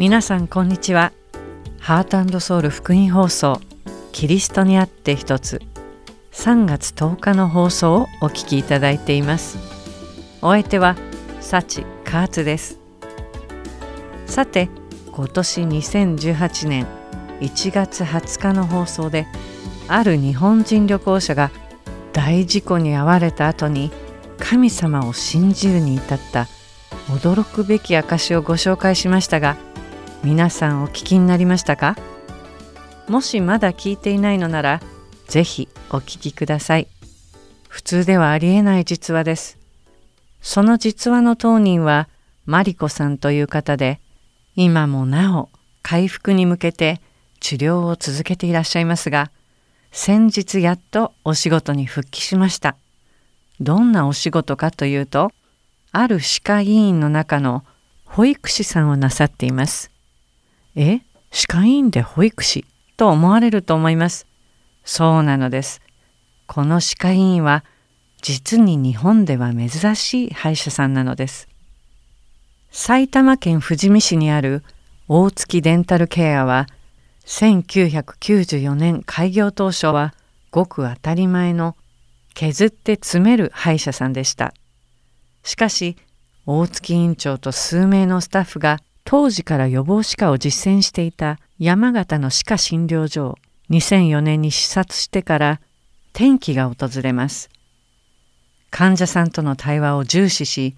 皆さんこんにちは。ハートソウル福音放送キリストにあって一つ。3月10日の放送をお聞きいただいています。お相手はサチカーツです。さて今年2018年1月20日の放送である日本人旅行者が大事故に遭われた後に神様を信じるに至った驚くべき証をご紹介しましたが皆さんお聞きになりましたか？もしまだ聞いていないのならぜひお聞きください。普通ではありえない実話です。その実話の当人はマリコさんという方で今もなお回復に向けて治療を続けていらっしゃいますが先日やっとお仕事に復帰しました。どんなお仕事かというとある歯科医院の中の保育士さんをなさっています。え歯科医院で保育士と思われると思います。そうなのです。この歯科医院は実に日本では珍しい歯医者さんなのです。埼玉県富士見市にある大月デンタルケアは1994年開業当初はごく当たり前の削って詰める歯医者さんでした。しかし大月院長と数名のスタッフが当時から予防歯科を実践していた山形の歯科診療所を2004年に視察してから転機が訪れます。患者さんとの対話を重視し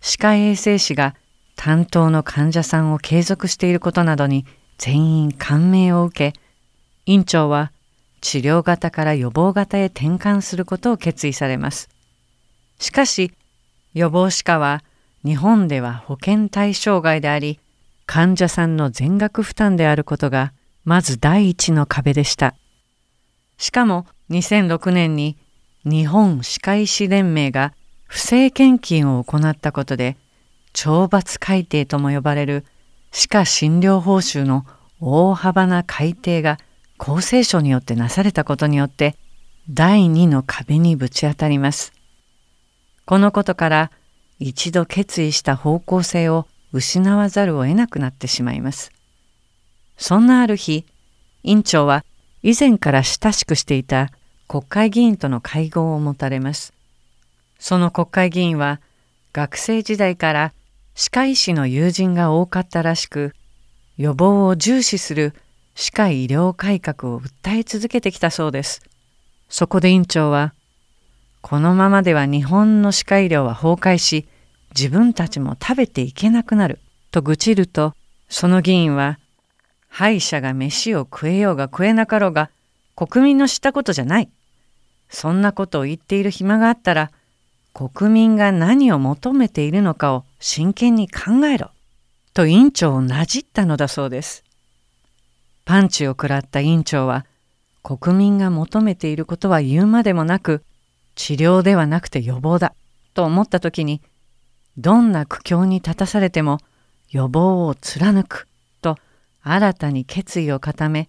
歯科衛生士が担当の患者さんを継続していることなどに全員感銘を受け院長は治療型から予防型へ転換することを決意されます。しかし予防歯科は日本では保険対象外であり患者さんの全額負担であることがまず第一の壁でした。しかも2006年に日本歯科医師連盟が不正献金を行ったことで懲罰改定とも呼ばれる歯科診療報酬の大幅な改定が厚生省によってなされたことによって第二の壁にぶち当たります。このことから一度決意した方向性を失わざるを得なくなってしまいます。そんなある日、院長は以前から親しくしていた国会議員との会合を持たれます。その国会議員は学生時代から歯科医師の友人が多かったらしく、予防を重視する歯科医療改革を訴え続けてきたそうです。そこで院長は、このままでは日本の歯科医療は崩壊し自分たちも食べていけなくなる。と愚痴るとその議員は歯医者が飯を食えようが食えなかろうが国民の知ったことじゃない。そんなことを言っている暇があったら国民が何を求めているのかを真剣に考えろ。と委員長をなじったのだそうです。パンチを食らった委員長は国民が求めていることは言うまでもなく治療ではなくて予防だ。と思った時にどんな苦境に立たされても予防を貫くと新たに決意を固め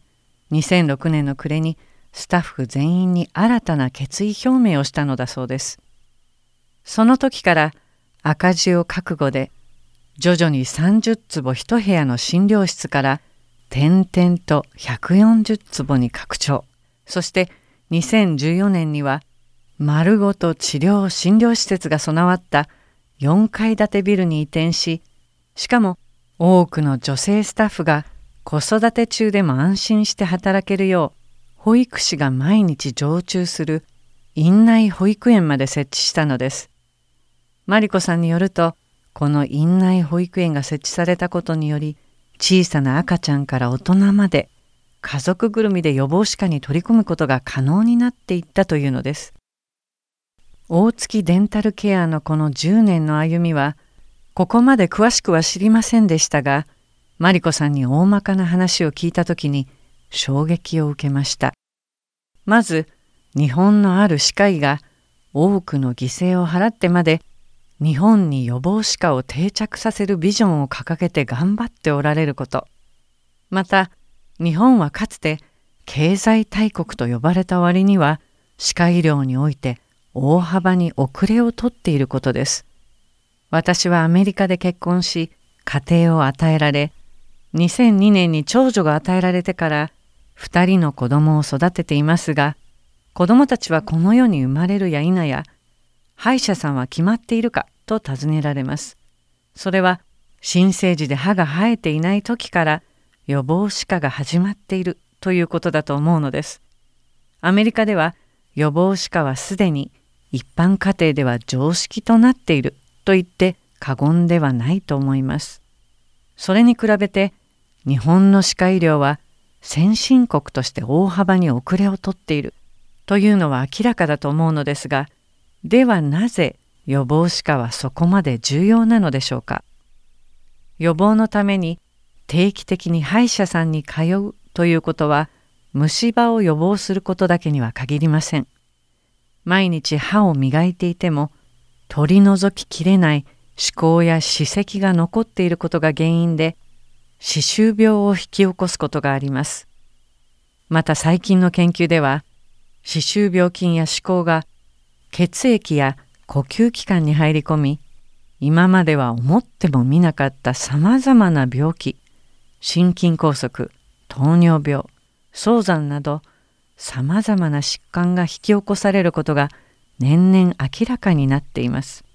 2006年の暮れにスタッフ全員に新たな決意表明をしたのだそうです。その時から赤字を覚悟で徐々に30坪一部屋の診療室から点々と140坪に拡張そして2014年には丸ごと治療診療施設が備わった4階建てビルに移転ししかも多くの女性スタッフが子育て中でも安心して働けるよう保育士が毎日常駐する院内保育園まで設置したのです。マリコさんによるとこの院内保育園が設置されたことにより小さな赤ちゃんから大人まで家族ぐるみで予防歯科に取り組むことが可能になっていったというのです。大月デンタルケアのこの10年の歩みはここまで詳しくは知りませんでしたがマリコさんに大まかな話を聞いた時に衝撃を受けました。まず日本のある歯科医が多くの犠牲を払ってまで日本に予防歯科を定着させるビジョンを掲げて頑張っておられること。また日本はかつて経済大国と呼ばれた割には歯科医療において大幅に遅れをとっていることです。私はアメリカで結婚し家庭を与えられ2002年に長女が与えられてから2人の子供を育てていますが子供たちはこの世に生まれるや否や歯医者さんは決まっているかと尋ねられます。それは新生児で歯が生えていない時から予防歯科が始まっているということだと思うのです。アメリカでは予防歯科はすでに一般家庭では常識となっていると言って過言ではないと思います。それに比べて日本の歯科医療は先進国として大幅に遅れをとっているというのは明らかだと思うのですがではなぜ予防歯科はそこまで重要なのでしょうか予防のために定期的に歯医者さんに通うということは虫歯を予防することだけには限りません。毎日歯を磨いていても取り除ききれない思考や歯石が残っていることが原因で歯周病を引き起こすことがあります。また最近の研究では歯周病菌や歯垢が血液や呼吸器官に入り込み今までは思ってもみなかったさまざまな病気心筋梗塞糖尿病早産などさまざまな疾患が引き起こされることが年々明らかになっています。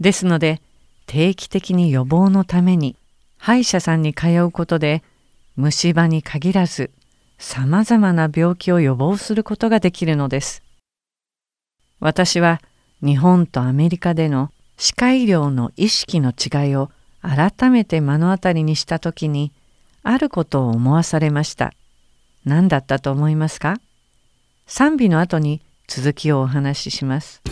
ですので定期的に予防のために歯医者さんに通うことで虫歯に限らずさまざまな病気を予防することができるのです。私は日本とアメリカでの歯科医療の意識の違いを改めて目の当たりにした時にあることを思わされました。何だったと思いますか？賛美の後に続きをお話しします。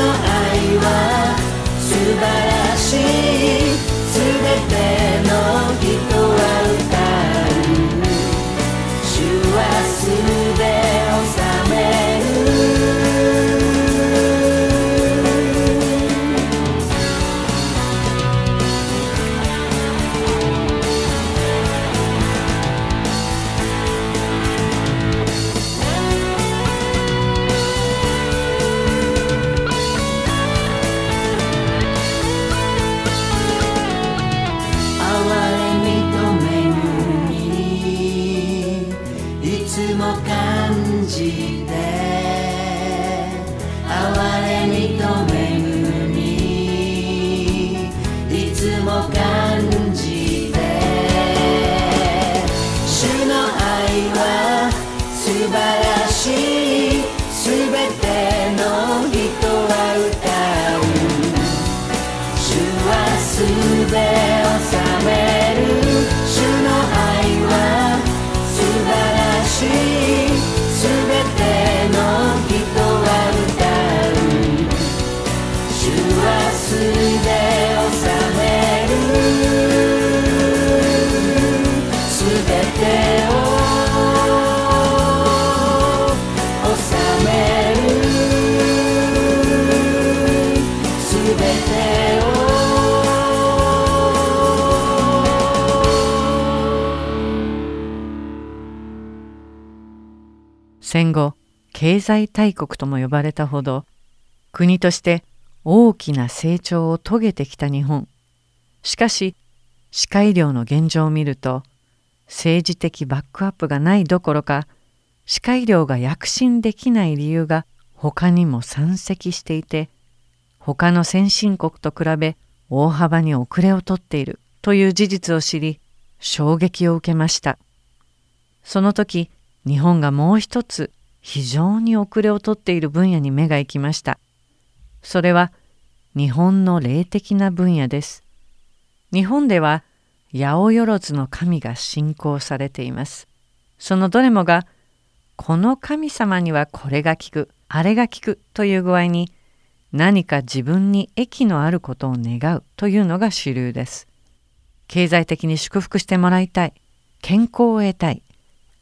の愛は素晴らしい。全て戦後経済大国とも呼ばれたほど国として大きな成長を遂げてきた日本。しかし歯科医療の現状を見ると政治的バックアップがないどころか歯科医療が躍進できない理由が他にも山積していて他の先進国と比べ大幅に遅れをとっているという事実を知り衝撃を受けました。その時日本がもう一つ非常に遅れをとっている分野に目が行きました。それは日本の霊的な分野です。日本では八百万の神が信仰されています。そのどれもがこの神様にはこれが効くあれが効くという具合に何か自分に益のあることを願うというのが主流です。経済的に祝福してもらいたい健康を得たい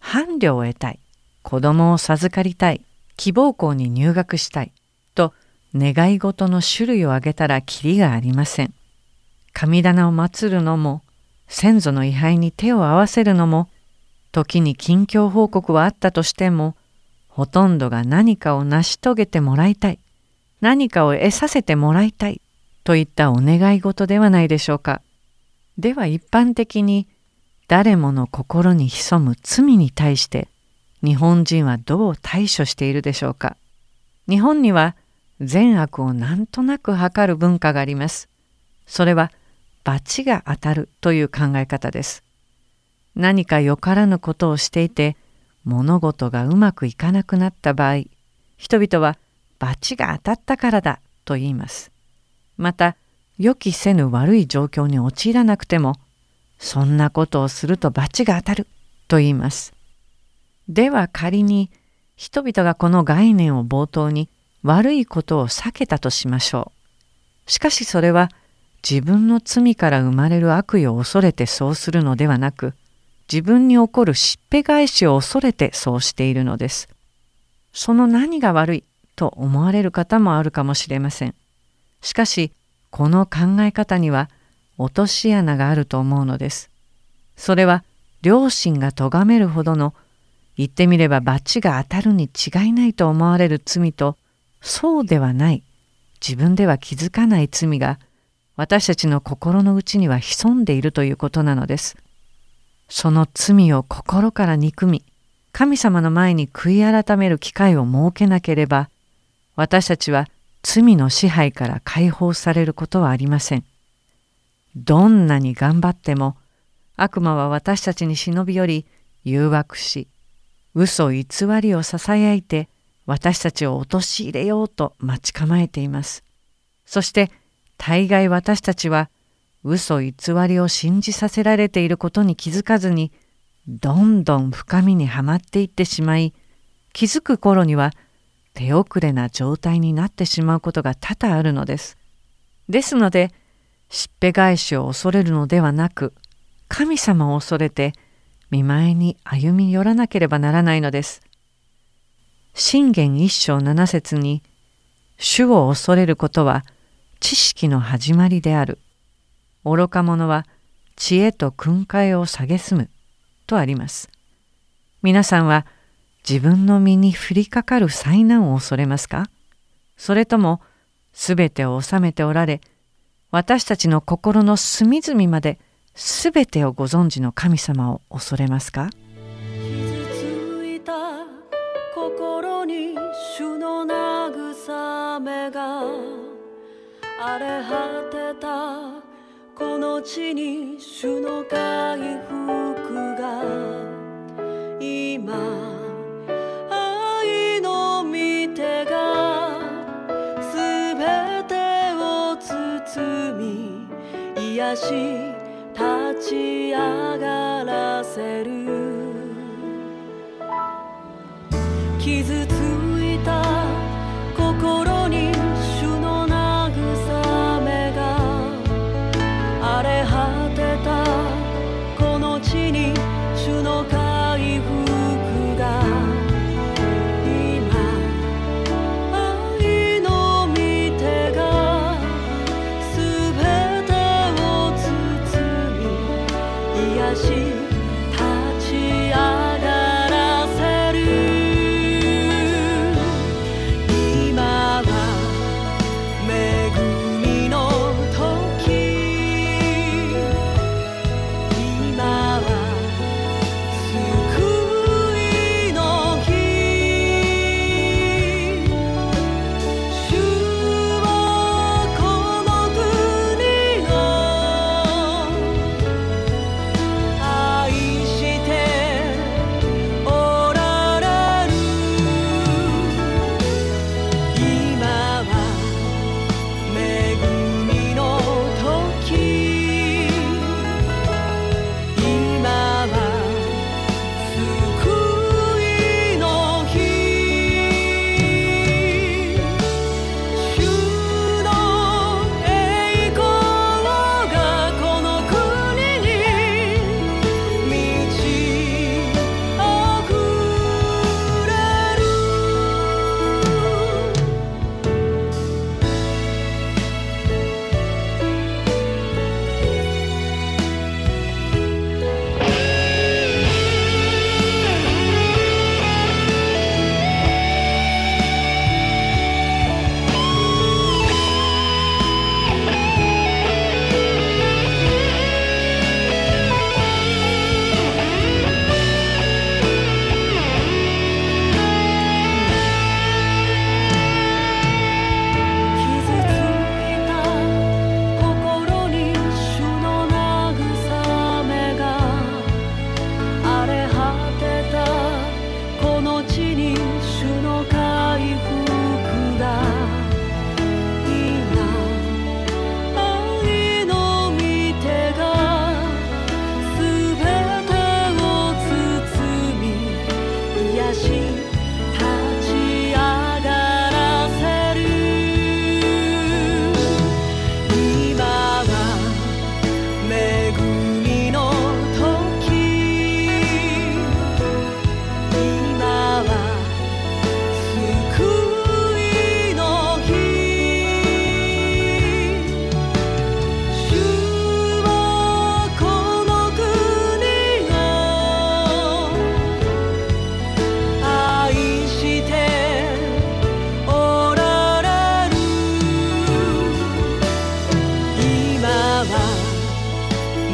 伴侶を得たい。子供を授かりたい。希望校に入学したい。と願い事の種類を挙げたらきりがありません。神棚を祀るのも先祖の位牌に手を合わせるのも時に近況報告はあったとしてもほとんどが何かを成し遂げてもらいたい。何かを得させてもらいたい。といったお願い事ではないでしょうか。では一般的に誰もの心に潜む罪に対して日本人はどう対処しているでしょうか？日本には善悪をなんとなく測る文化があります。それは罰が当たるという考え方です。何かよからぬことをしていて物事がうまくいかなくなった場合人々は罰が当たったからだと言います。また予期せぬ悪い状況に陥らなくてもそんなことをすると罰が当たると言います。では仮に人々がこの概念を冒頭に悪いことを避けたとしましょう。しかしそれは自分の罪から生まれる悪意を恐れてそうするのではなく自分に起こるしっぺ返しを恐れてそうしているのです。その何が悪いと思われる方もあるかもしれません。しかしこの考え方には落とし穴があると思うのです。それは両親が咎めるほどの言ってみれば罰が当たるに違いないと思われる罪とそうではない自分では気づかない罪が私たちの心の内には潜んでいるということなのです。その罪を心から憎み神様の前に悔い改める機会を設けなければ私たちは罪の支配から解放されることはありません。どんなに頑張っても悪魔は私たちに忍び寄り誘惑し嘘偽りをささやいて私たちを陥れようと待ち構えています。そして大概私たちは嘘偽りを信じさせられていることに気づかずにどんどん深みにはまっていってしまい気づく頃には手遅れな状態になってしまうことが多々あるのです。ですのでしっぺ返しを恐れるのではなく神様を恐れて見舞いに歩み寄らなければならないのです。信玄一章七節に「主を恐れることは知識の始まりである」「愚か者は知恵と訓戒を蔑む」とあります。皆さんは自分の身に降りかかる災難を恐れますか？それともすべてを治めておられ私たちの心の隅々まですべてをご存知の神様を恐れますか？傷ついた心に主の慰めが荒れ果てたこの地に主の回復が今し立ち上がらせる。傷つ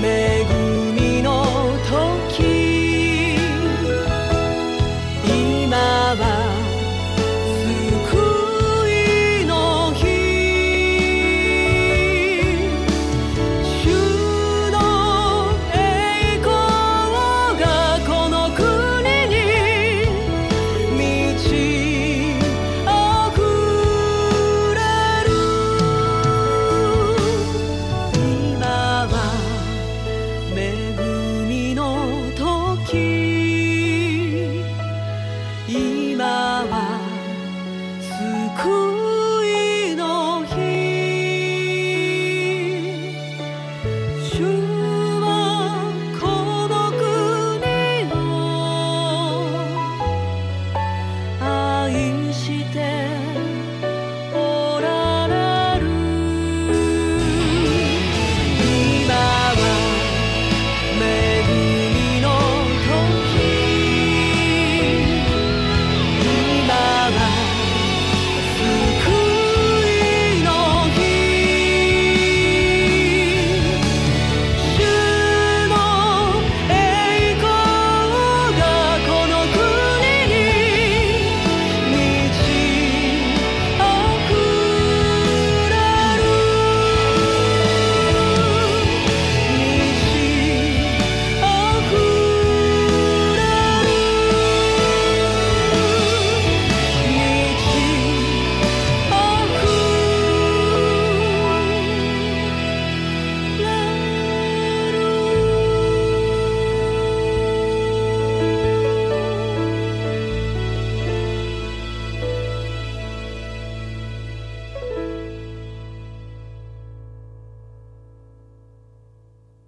me.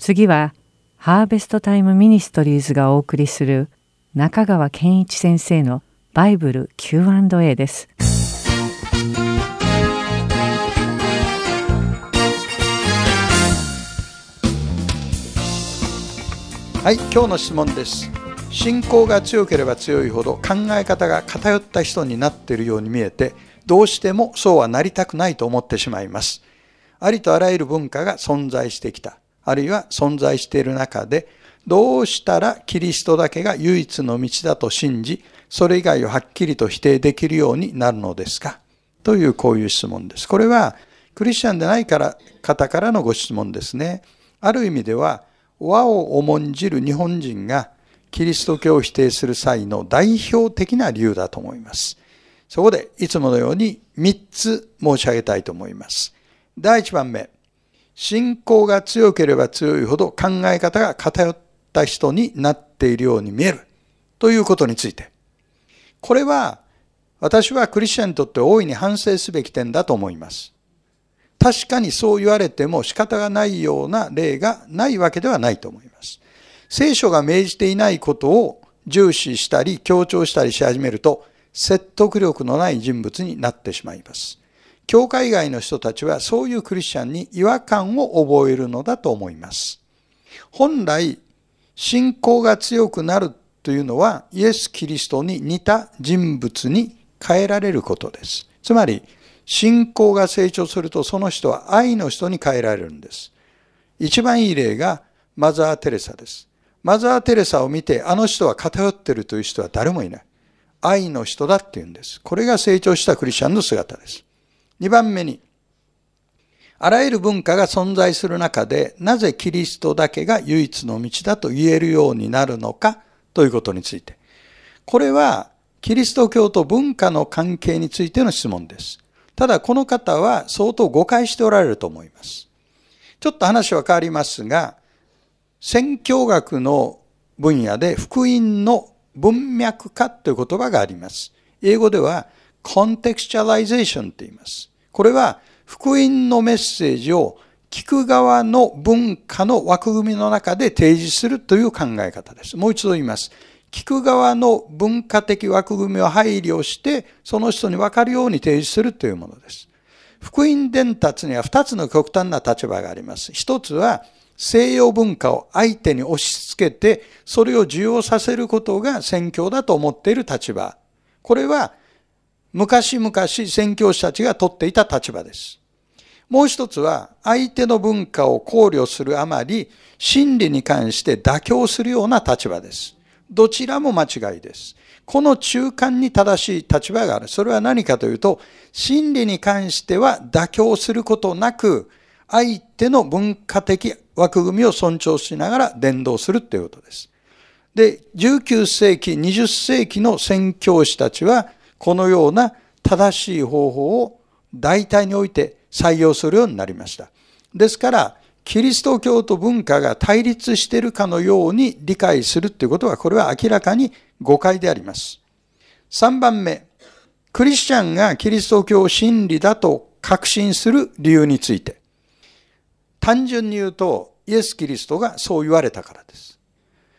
次はハーベストタイムミニストリーズがお送りする中川健一先生のバイブル Q&A です。はい、今日の質問です。信仰が強ければ強いほど考え方が偏った人になっているように見えて、どうしてもそうはなりたくないと思ってしまいます。ありとあらゆる文化が存在してきた。あるいは存在している中で、どうしたらキリストだけが唯一の道だと信じ、それ以外をはっきりと否定できるようになるのですか？というこういう質問です。これはクリスチャンでないから方からのご質問ですね。ある意味では和を重んじる日本人がキリスト教を否定する際の代表的な理由だと思います。そこでいつものように3つ申し上げたいと思います。第1番目。信仰が強ければ強いほど考え方が偏った人になっているように見えるということについて。これは私はクリスチャンにとって大いに反省すべき点だと思います。確かにそう言われても仕方がないような例がないわけではないと思います。聖書が命じていないことを重視したり強調したりし始めると説得力のない人物になってしまいます。教会外の人たちはそういうクリスチャンに違和感を覚えるのだと思います。本来、信仰が強くなるというのはイエス・キリストに似た人物に変えられることです。つまり、信仰が成長するとその人は愛の人に変えられるんです。一番いい例がマザー・テレサです。マザー・テレサを見てあの人は偏ってるという人は誰もいない。愛の人だって言うんです。これが成長したクリスチャンの姿です。2番目に、あらゆる文化が存在する中で、なぜキリストだけが唯一の道だと言えるようになるのかということについて。これは、キリスト教と文化の関係についての質問です。ただ、この方は相当誤解しておられると思います。ちょっと話は変わりますが、宣教学の分野で福音の文脈化という言葉があります。英語では contextualization と言います。これは福音のメッセージを聞く側の文化の枠組みの中で提示するという考え方です。もう一度言います。聞く側の文化的枠組みを配慮して、その人に分かるように提示するというものです。福音伝達には二つの極端な立場があります。一つは、西洋文化を相手に押し付けて、それを受容させることが宣教だと思っている立場。これは昔々宣教師たちが取っていた立場です。もう一つは、相手の文化を考慮するあまり、真理に関して妥協するような立場です。どちらも間違いです。この中間に正しい立場がある。それは何かというと、真理に関しては妥協することなく、相手の文化的枠組みを尊重しながら伝道するということです。で、19世紀、20世紀の宣教師たちは、このような正しい方法を大体において採用するようになりました。ですから、キリスト教と文化が対立しているかのように理解するということは、これは明らかに誤解であります。3番目、クリスチャンがキリスト教真理だと確信する理由について。単純に言うと、イエス・キリストがそう言われたからです。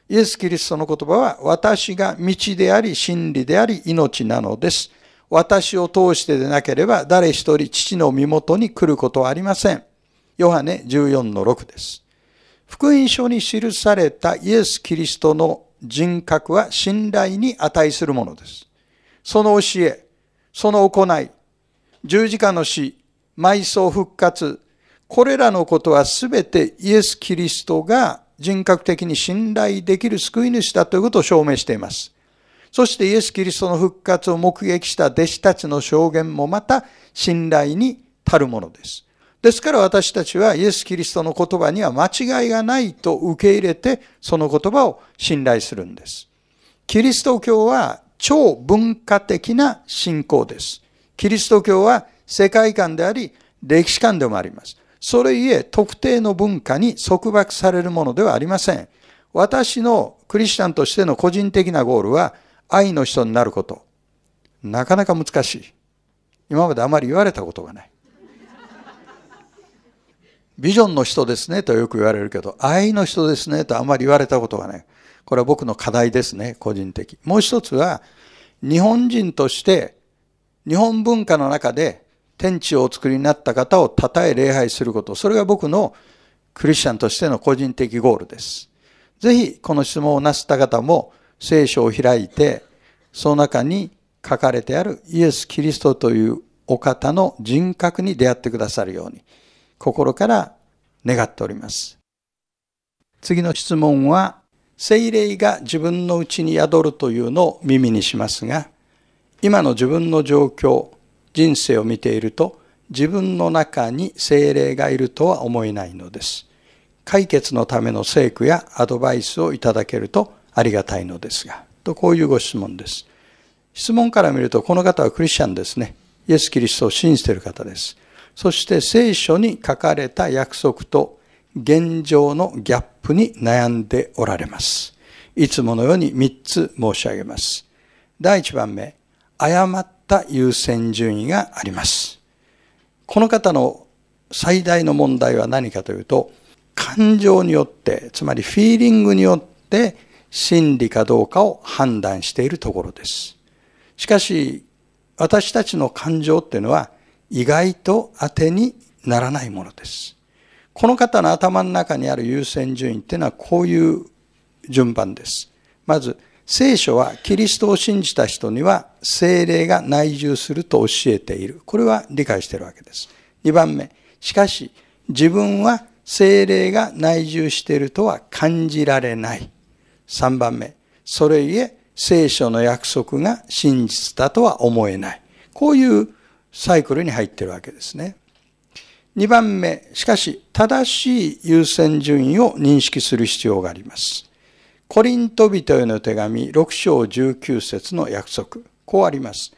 イエス・キリストの言葉は、私が道であり、真理であり、命なのです。私を通してでなければ、誰一人父の身元に来ることはありません。ヨハネ14の6です。福音書に記されたイエス・キリストの人格は信頼に値するものです。その教え、その行い、十字架の死、埋葬復活、これらのことはすべてイエス・キリストが人格的に信頼できる救い主だということを証明しています。そしてイエス・キリストの復活を目撃した弟子たちの証言もまた信頼に足るものです。ですから私たちはイエス・キリストの言葉には間違いがないと受け入れてその言葉を信頼するんです。キリスト教は超文化的な信仰です。キリスト教は世界観であり歴史観でもあります。それゆえ特定の文化に束縛されるものではありません。私のクリスチャンとしての個人的なゴールは愛の人になること。なかなか難しい。今まであまり言われたことがない。ビジョンの人ですねとよく言われるけど、愛の人ですねとあまり言われたことがない。これは僕の課題ですね、個人的。もう一つは、日本人として日本文化の中で天地をお作りになった方を称え礼拝すること。それが僕のクリスチャンとしての個人的ゴールです。ぜひこの質問をなすった方も聖書を開いて、その中に書かれてあるイエス・キリストというお方の人格に出会ってくださるように、心から願っております。次の質問は、精霊が自分のうちに宿るというのを耳にしますが、今の自分の状況、人生を見ていると、自分の中に精霊がいるとは思えないのです。解決のための聖句やアドバイスをいただけるとありがたいのですが、とこういうご質問です。質問から見ると、この方はクリスチャンですね。イエス・キリストを信じている方です。そして聖書に書かれた約束と現状のギャップに悩んでおられます。いつものように3つ申し上げます。第1番目、誤った優先順位があります。この方の最大の問題は何かというと、感情によって、つまりフィーリングによって真理かどうかを判断しているところです。しかし、私たちの感情っていうのは意外と当てにならないものです。この方の頭の中にある優先順位っていうのはこういう順番です。まず、聖書はキリストを信じた人には精霊が内住すると教えている。これは理解しているわけです。2番目、しかし自分は精霊が内住しているとは感じられない。3番目、それゆえ聖書の約束が真実だとは思えない。こういうサイクルに入っているわけですね。2番目、しかし、正しい優先順位を認識する必要があります。コリント人への手紙6章19節の約束。こうあります。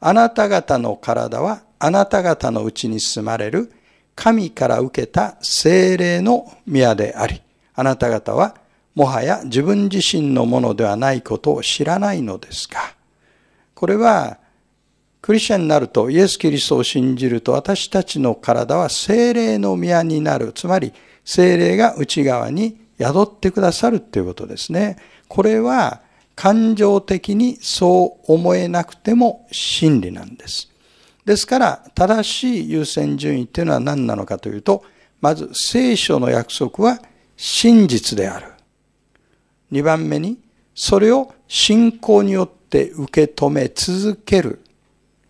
あなた方の体はあなた方のうちに住まれる神から受けた精霊の宮であり、あなた方はもはや自分自身のものではないことを知らないのですかこれはクリスチャンになると、イエス・キリストを信じると、私たちの体は精霊の宮になる。つまり、精霊が内側に宿ってくださるということですね。これは、感情的にそう思えなくても真理なんです。ですから、正しい優先順位っていうのは何なのかというと、まず、聖書の約束は真実である。二番目に、それを信仰によって受け止め続ける。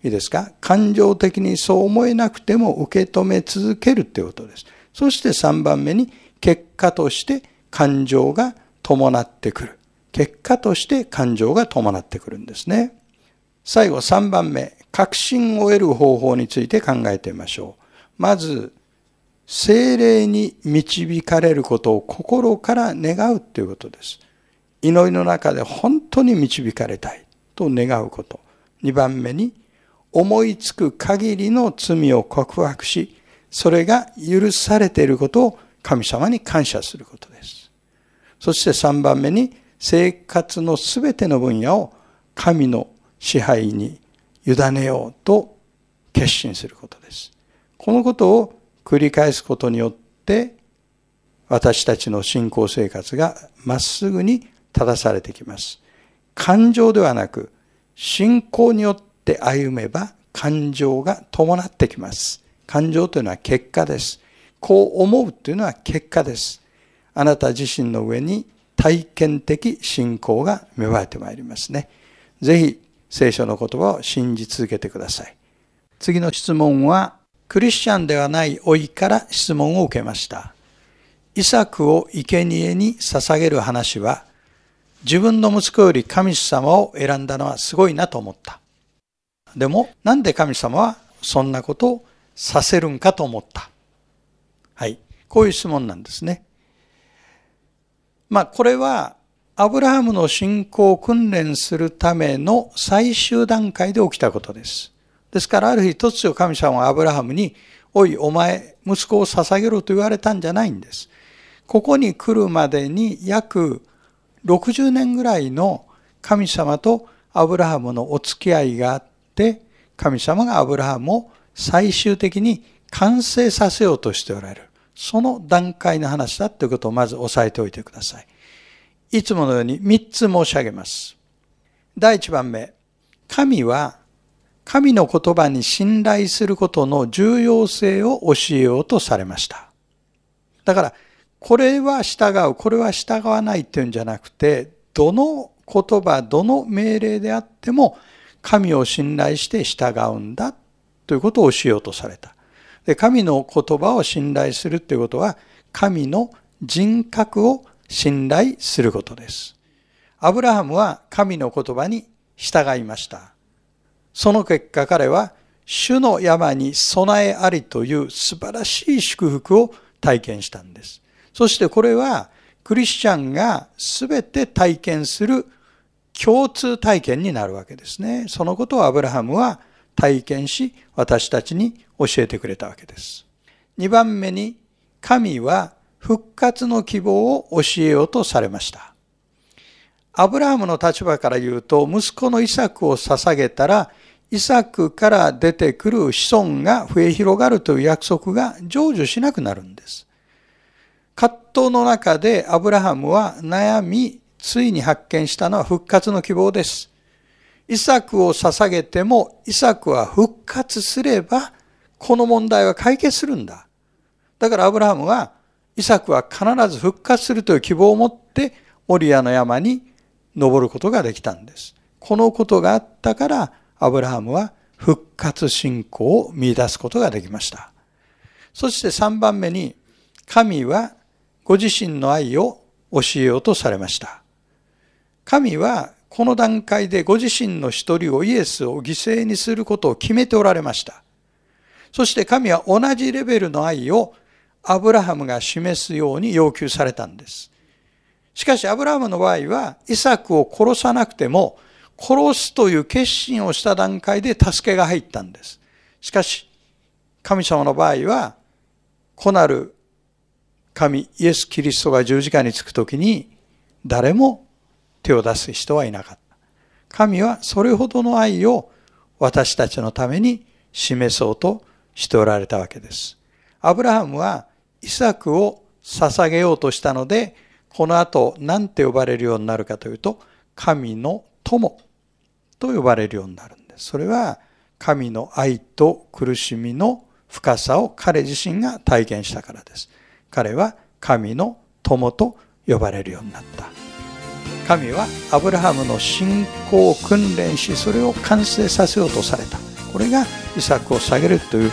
いいですか？感情的にそう思えなくても受け止め続けるということです。そして3番目に結果として感情が伴ってくる。結果として感情が伴ってくるんですね。最後3番目、確信を得る方法について考えてみましょう。まず、精霊に導かれることを心から願うということです。祈りの中で本当に導かれたいと願うこと。2番目に、思いつく限りの罪を告白し、それが許されていることを神様に感謝すること。そして3番目に、生活のすべての分野を神の支配に委ねようと決心することです。このことを繰り返すことによって、私たちの信仰生活がまっすぐに正されてきます。感情ではなく、信仰によってって歩めば感情が伴ってきます。感情というのは結果です。こう思うというのは結果です。あなた自身の上に体験的信仰が芽生えてまいりますね。ぜひ聖書の言葉を信じ続けてください。次の質問は、クリスチャンではない老いから質問を受けました。イサクを生贄に捧げる話は、自分の息子より神様を選んだのはすごいなと思った。でも、なんで神様はそんなことをさせるんかと思った。はい。こういう質問なんですね。まあ、これは、アブラハムの信仰を訓練するための最終段階で起きたことです。ですから、ある日突如神様はアブラハムに、おい、お前、息子を捧げろと言われたんじゃないんです。ここに来るまでに約60年ぐらいの神様とアブラハムのお付き合いがあっって神様がアブラハムを最終的に完成させようとしておられる。その段階の話だということをまず押さえておいてください。いつものように3つ申し上げます。第1番目、神は神の言葉に信頼することの重要性を教えようとされました。だから、これは従う、これは従わないっていうんじゃなくて、どの言葉、どの命令であっても、神を信頼して従うんだということを教えようとされた。で神の言葉を信頼するということは、神の人格を信頼することです。アブラハムは神の言葉に従いました。その結果彼は主の山に備えありという素晴らしい祝福を体験したんです。そしてこれはクリスチャンが全て体験する共通体験になるわけですね。そのことをアブラハムは体験し私たちに教えてくれたわけです。2番目に神は復活の希望を教えようとされました。アブラハムの立場から言うと、息子のイサクを捧げたら、イサクから出てくる子孫が増え広がるという約束が成就しなくなるんです。葛藤の中でアブラハムは悩み、ついに発見したのは復活の希望です。イサクを捧げても、イサクは復活すれば、この問題は解決するんだ。だからアブラハムは、イサクは必ず復活するという希望を持って、オリアの山に登ることができたんです。このことがあったから、アブラハムは復活信仰を見出すことができました。そして3番目に、神はご自身の愛を教えようとされました。神はこの段階でご自身の一人をイエスを犠牲にすることを決めておられました。そして神は同じレベルの愛をアブラハムが示すように要求されたんです。しかし、アブラハムの場合は、イサクを殺さなくても、殺すという決心をした段階で助けが入ったんです。しかし、神様の場合は、子なる神、イエス・キリストが十字架につくときに、誰も手を出す人はいなかった。神はそれほどの愛を私たちのために示そうとしておられたわけです。アブラハムはイサクを捧げようとしたので、この後何て呼ばれるようになるかというと、神の友と呼ばれるようになるんです。それは神の愛と苦しみの深さを彼自身が体験したからです。彼は神の友と呼ばれるようになった。神はアブラハムの信仰を訓練し、それを完成させようとされた。これがイサクを下げるという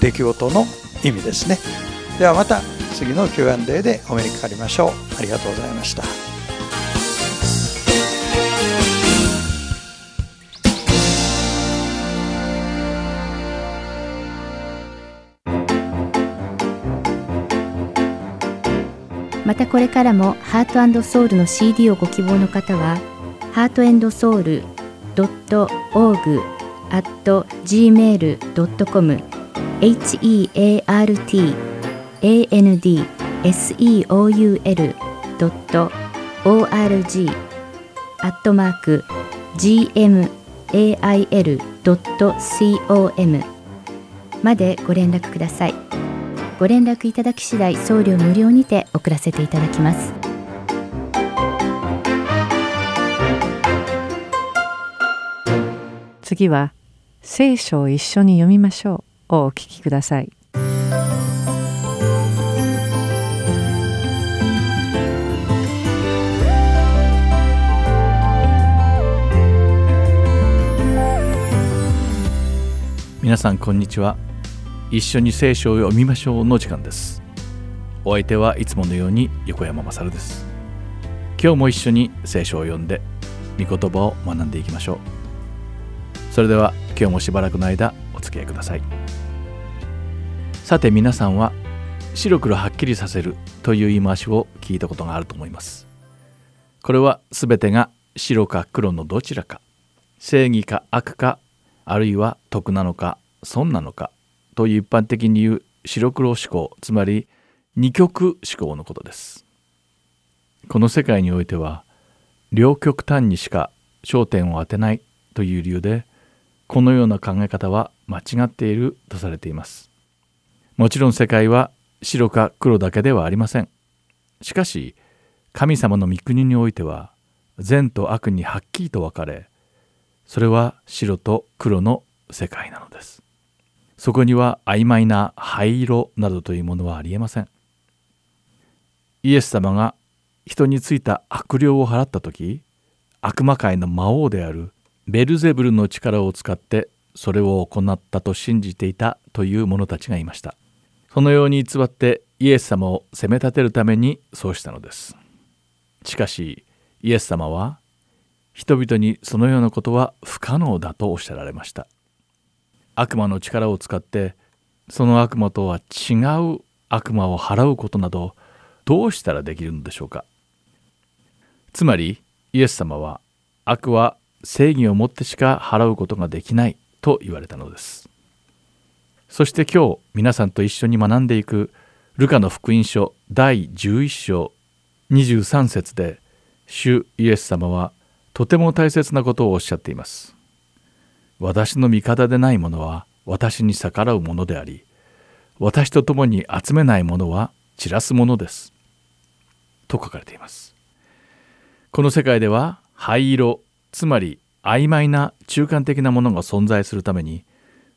出来事の意味ですね。ではまた次の Q&A でお目にかかりましょうありがとうございましたまたこれからもハートソウルの CD をご希望の方はハートソウル .org at gmail.com heart andseoul.org アットマーク gmail.com までご連絡ください。ご連絡いただき次第送料無料にて送らせていただきます。次は聖書を一緒に読みましょうをお聞きください。皆さんこんにちは一緒に聖書を読みましょうの時間です。お相手はいつものように横山まさるです。今日も一緒に聖書を読んで御言葉を学んでいきましょう。それでは今日もしばらくの間お付き合いください。さて皆さんは白黒はっきりさせるという言い回しを聞いたことがあると思います。これは全てが白か黒のどちらか正義か悪かあるいは得なのか損なのかという一般的に言う白黒思考つまり二極思考のことですこの世界においては両極端にしか焦点を当てないという理由でこのような考え方は間違っているとされていますもちろん世界は白か黒だけではありません。しかし神様の御国においては善と悪にはっきりと分かれそれは白と黒の世界なのです。そこには曖昧な灰色などというものはありえません。イエス様が人についた悪霊を払った時悪魔界の魔王であるベルゼブルの力を使ってそれを行ったと信じていたという者たちがいました。そのように偽ってイエス様を責め立てるためにそうしたのです。しかしイエス様は人々にそのようなことは不可能だとおっしゃられました。悪魔の力を使ってその悪魔とは違う悪魔を払うことなどどうしたらできるのでしょうか？つまりイエス様は悪は正義をもってしか払うことができないと言われたのです。そして今日皆さんと一緒に学んでいくルカの福音書第11章23節で主イエス様はとても大切なことをおっしゃっています。私の味方でない者は私に逆らうものであり私と共に集めないものは散らすものです。と書かれています。この世界では灰色つまり曖昧な中間的なものが存在するために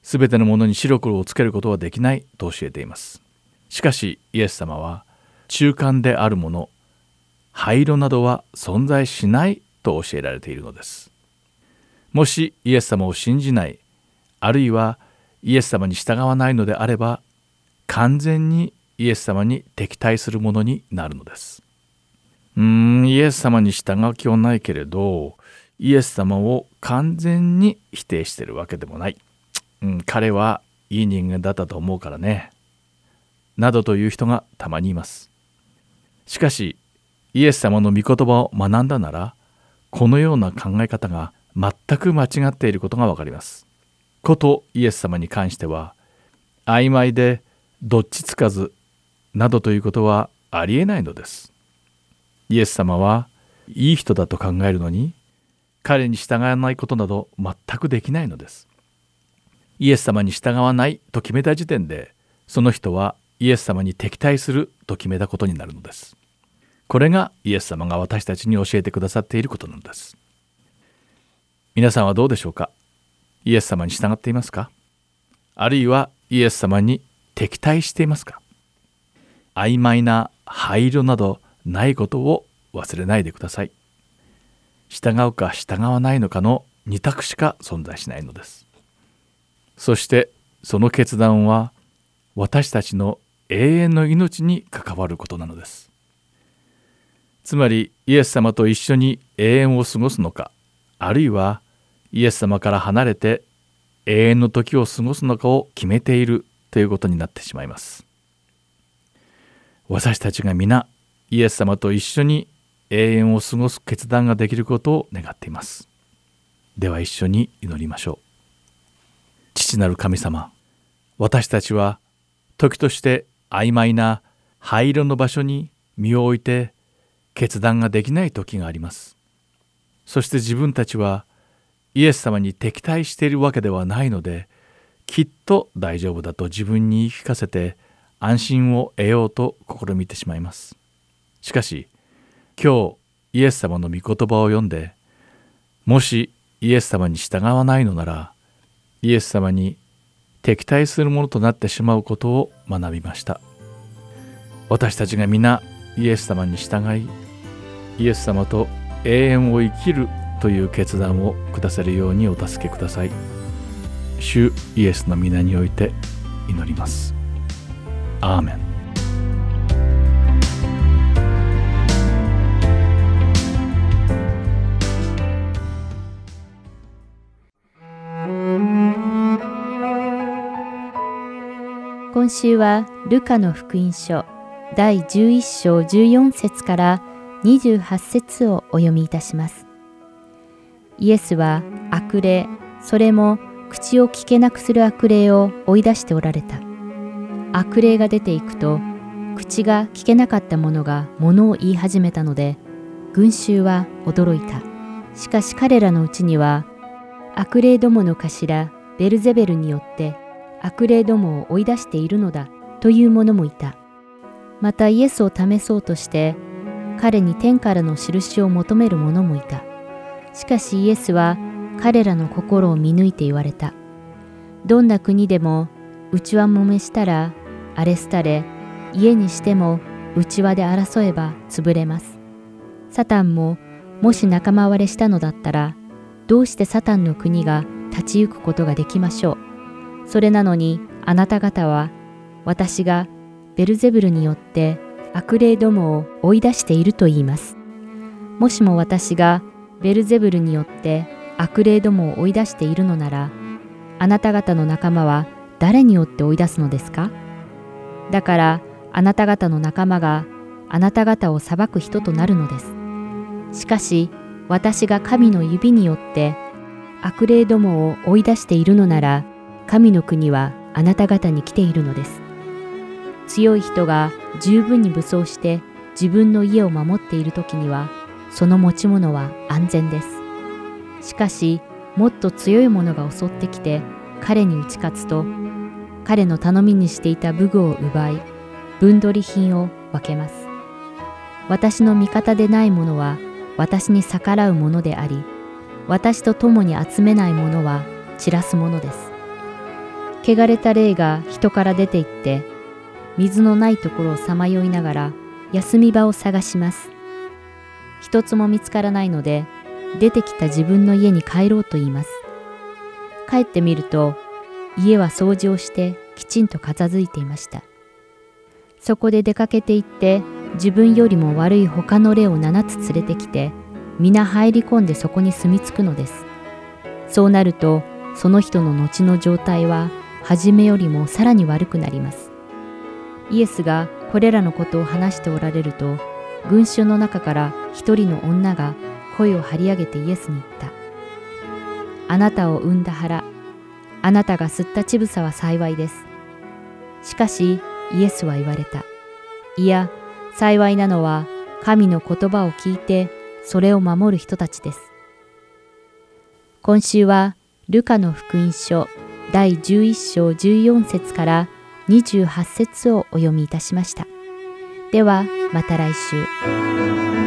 全てのものに白黒をつけることはできないと教えています。しかしイエス様は中間であるもの灰色などは存在しないと教えられているのです。もしイエス様を信じないあるいはイエス様に従わないのであれば完全にイエス様に敵対するものになるのです。うーんイエス様に従う気はないけれどイエス様を完全に否定してるわけでもない、うん、彼はいい人間だったと思うからね。などという人がたまにいます。しかしイエス様の御言葉を学んだならこのような考え方が全く間違っていることがわかります。ことイエス様に関しては曖昧でどっちつかずなどということはありえないのです。イエス様はいい人だと考えるのに彼に従わないことなど全くできないのです。イエス様に従わないと決めた時点でその人はイエス様に敵対すると決めたことになるのです。これがイエス様が私たちに教えてくださっていることなのです。皆さんはどうでしょうか？イエス様に従っていますか？あるいはイエス様に敵対していますか？曖昧な灰色などないことを忘れないでください。従うか従わないのかの二択しか存在しないのです。そしてその決断は私たちの永遠の命に関わることなのです。つまりイエス様と一緒に永遠を過ごすのかあるいはイエス様から離れて永遠の時を過ごすのかを決めているということになってしまいます。私たちが皆イエス様と一緒に永遠を過ごす決断ができることを願っています。では一緒に祈りましょう。父なる神様私たちは時として曖昧な灰色の場所に身を置いて決断ができない時があります。そして自分たちはイエス様に敵対しているわけではないのできっと大丈夫だと自分に言い聞かせて安心を得ようと試みてしまいます。しかし今日イエス様の御言葉を読んでもしイエス様に従わないのならイエス様に敵対するものとなってしまうことを学びました。私たちが皆イエス様に従いイエス様と永遠を生きるという決断を下せるようにお助けください。主イエスの皆において祈ります。アーメン。今週はルカの福音書第11章14節から28節をお読みいたします。イエスは悪霊、それも口を聞けなくする悪霊を追い出しておられた。悪霊が出ていくと、口が聞けなかった者が物を言い始めたので、群衆は驚いた。しかし彼らのうちには、悪霊どもの頭、ベルゼベルによって悪霊どもを追い出しているのだという者もいた。またイエスを試そうとして彼に天からの印を求める者もいた。しかしイエスは彼らの心を見抜いて言われた。どんな国でも内輪もめしたら荒れ廃れ、家にしても内輪で争えば潰れます。サタンももし仲間割れしたのだったら、どうしてサタンの国が立ち行くことができましょう。それなのにあなた方は私がベルゼブルによって悪霊どもを追い出していると言います。もしも私がベルゼブルによって悪霊どもを追い出しているのなら、あなた方の仲間は誰によって追い出すのですか？だからあなた方の仲間があなた方を裁く人となるのです。しかし私が神の指によって悪霊どもを追い出しているのなら、神の国はあなた方に来ているのです。強い人が十分に武装して自分の家を守っている時には、その持ち物は安全です。しかし、もっと強い者が襲ってきて彼に打ち勝つと、彼の頼みにしていた武具を奪い、分取り品を分けます。私の味方でない者は私に逆らうものであり、私と共に集めないものは散らすものです。汚れた霊が人から出て行って、水のないところをさまよいながら休み場を探します。一つも見つからないので、出てきた自分の家に帰ろうと言います。帰ってみると、家は掃除をしてきちんと片付いていました。そこで出かけて行って自分よりも悪い他の霊を7つ連れてきて皆入り込んでそこに住み着くのです。そうなるとその人の後の状態は初めよりもさらに悪くなります。イエスがこれらのことを話しておられると群衆の中から一人の女が声を張り上げてイエスに言った。あなたを産んだ腹、あなたが吸った乳房は幸いです。しかしイエスは言われた。いや、幸いなのは神の言葉を聞いてそれを守る人たちです。今週はルカの福音書第11章14節から28節をお読みいたしました。ではまた来週。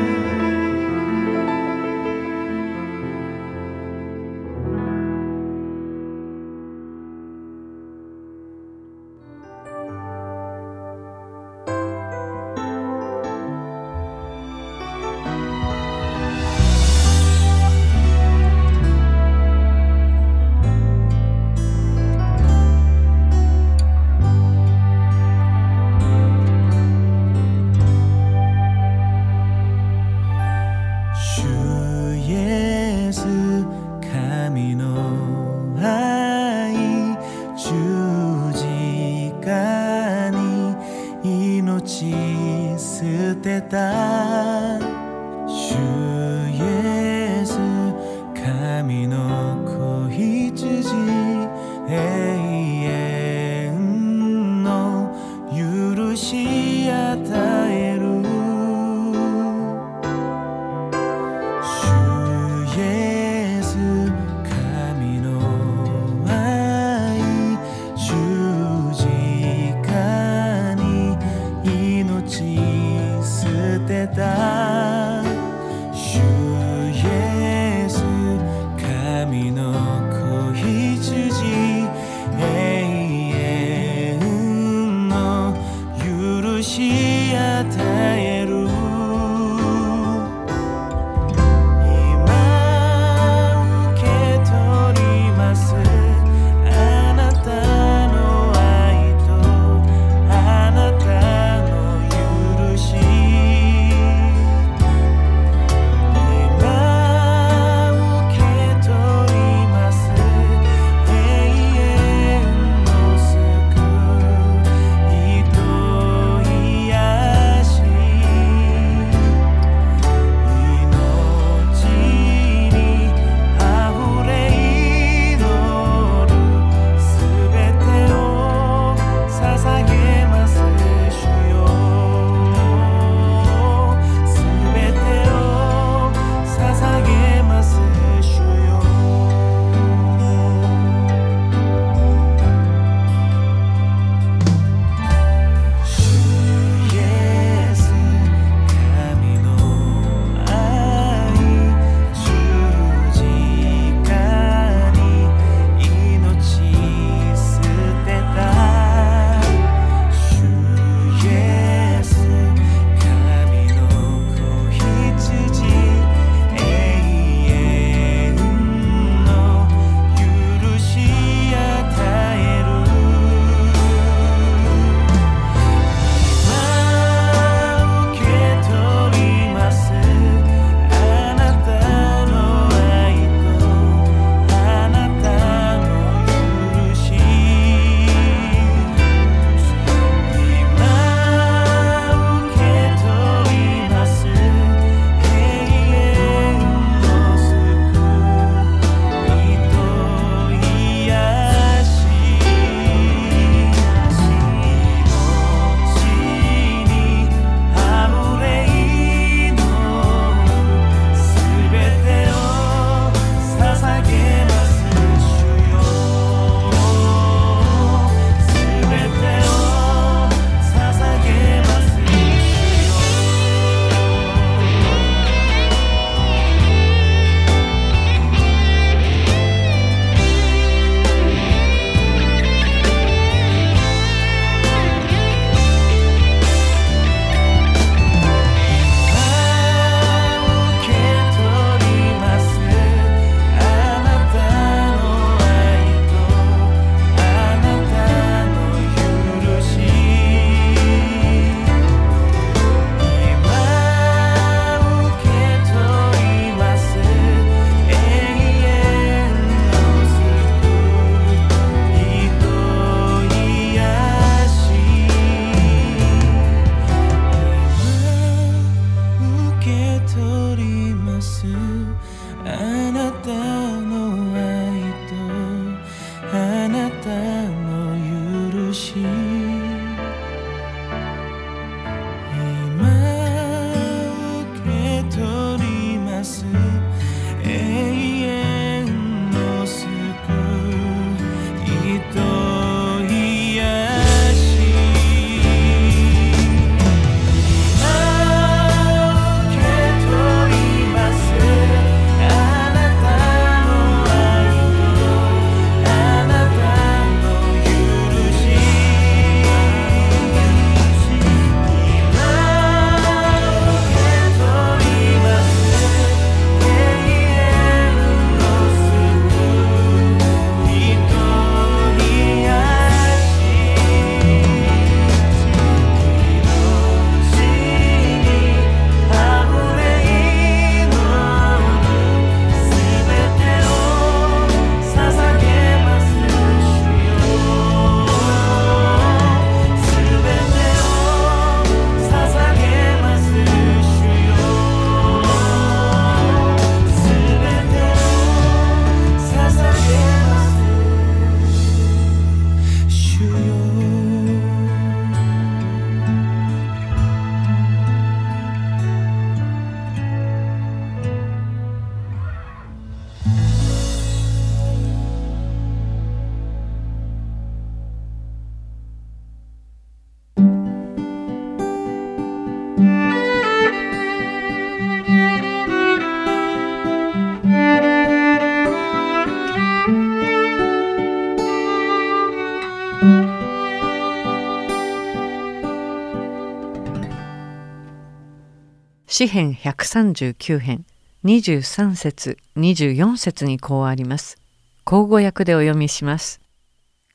詩編139編23節24節にこうあります。口語訳でお読みします。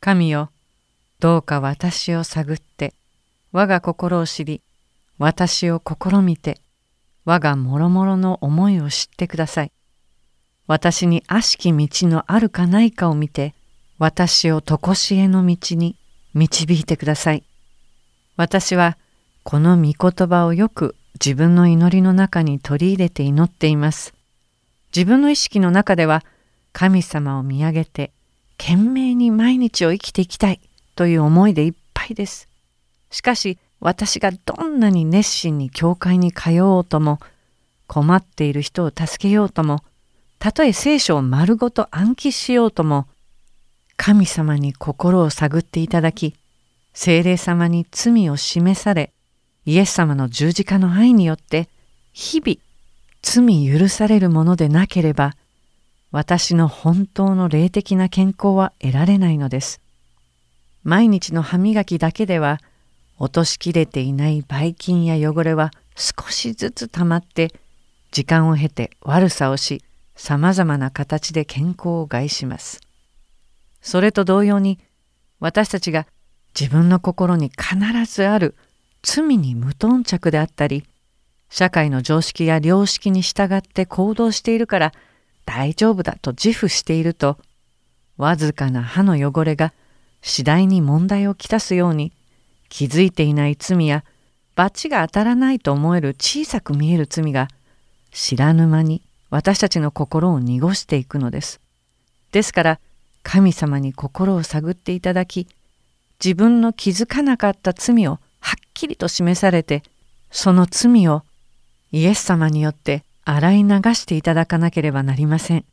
神よ、どうか私を探って、我が心を知り、私を試みて、我が諸々の思いを知ってください。私に悪しき道のあるかないかを見て、私を常しえの道に導いてください。私はこの御言葉をよく自分の祈りの中に取り入れて祈っています。自分の意識の中では神様を見上げて懸命に毎日を生きていきたいという思いでいっぱいです。しかし私がどんなに熱心に教会に通おうとも困っている人を助けようともたとえ聖書を丸ごと暗記しようとも神様に心を探っていただき精霊様に罪を示されイエス様の十字架の愛によって日々罪許されるものでなければ私の本当の霊的な健康は得られないのです。毎日の歯磨きだけでは落としきれていないばい菌や汚れは少しずつ溜まって時間を経て悪さをしさまざまな形で健康を害します。それと同様に私たちが自分の心に必ずある罪に無頓着であったり社会の常識や良識に従って行動しているから大丈夫だと自負しているとわずかな歯の汚れが次第に問題をきたすように気づいていない罪や罰が当たらないと思える小さく見える罪が知らぬ間に私たちの心を濁していくのです。ですから神様に心を探っていただき自分の気づかなかった罪をきりと示されてその罪をイエス様によって洗い流していただかなければなりません。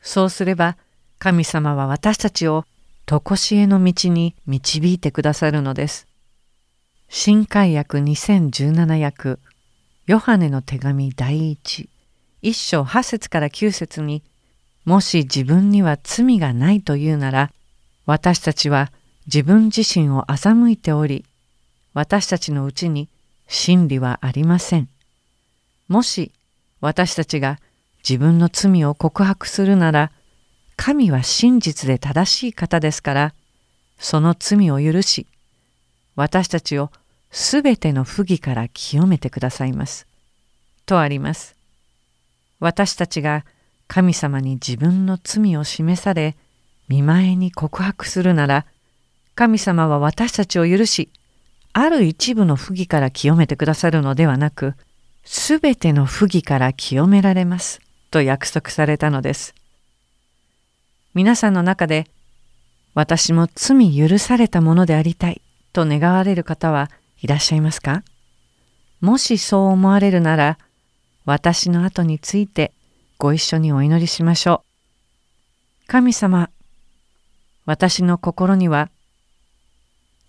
そうすれば神様は私たちを常しえの道に導いてくださるのです。新海訳2017訳ヨハネの手紙第一一章八節から九節にもし自分には罪がないというなら私たちは自分自身を欺いており私たちのうちに真理はありません。もし私たちが自分の罪を告白するなら神は真実で正しい方ですからその罪を許し私たちをすべての不義から清めてくださいます。とあります。私たちが神様に自分の罪を示され見舞いに告白するなら神様は私たちを許しある一部の不義から清めてくださるのではなく、すべての不義から清められますと約束されたのです。皆さんの中で、私も罪許されたものでありたいと願われる方はいらっしゃいますか？もしそう思われるなら、私の後についてご一緒にお祈りしましょう。神様、私の心には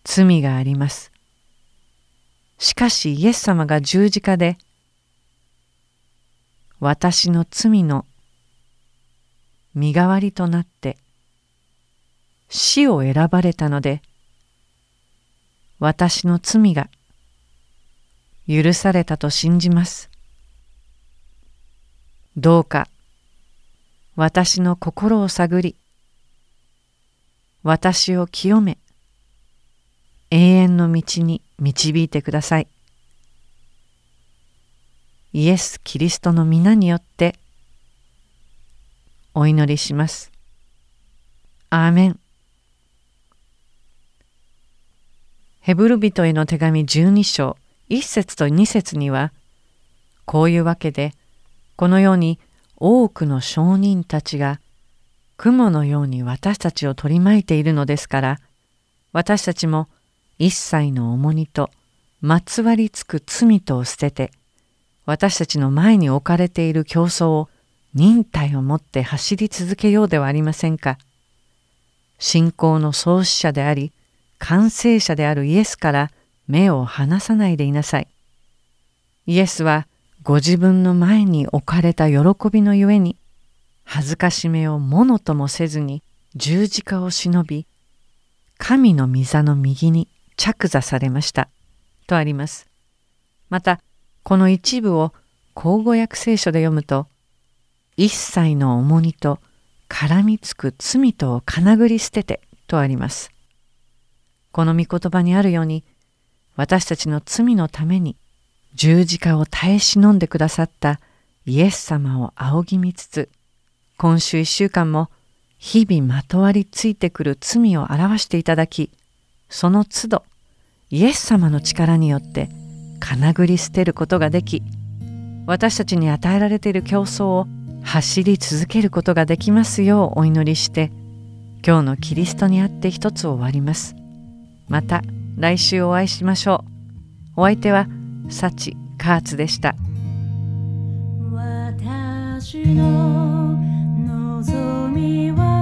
罪があります。しかしイエス様が十字架で私の罪の身代わりとなって死を選ばれたので私の罪が許されたと信じます。どうか私の心を探り私を清め永遠の道に導いてください。イエス・キリストの皆によってお祈りします。アーメン。ヘブル人への手紙12章1節と2節にはこういうわけでこのように多くの証人たちが雲のように私たちを取り巻いているのですから私たちも一切の重荷とまつわりつく罪とを捨てて私たちの前に置かれている競争を忍耐をもって走り続けようではありませんか。信仰の創始者であり完成者であるイエスから目を離さないでいなさい。イエスはご自分の前に置かれた喜びのゆえに恥ずかしめをものともせずに十字架を忍び神の御座の右に着座されました。とあります。また、この一部を口語訳聖書で読むと一切の重荷と絡みつく罪とをかなぐり捨ててとあります。この御言葉にあるように私たちの罪のために十字架を耐え忍んでくださったイエス様を仰ぎ見つつ今週一週間も日々まとわりついてくる罪を表していただきその都度イエス様の力によってかなぐり捨てることができ私たちに与えられている競争を走り続けることができますようお祈りして今日のキリストにあって一つ終わります。また来週お会いしましょう。お相手は幸カーツでした。私の望みは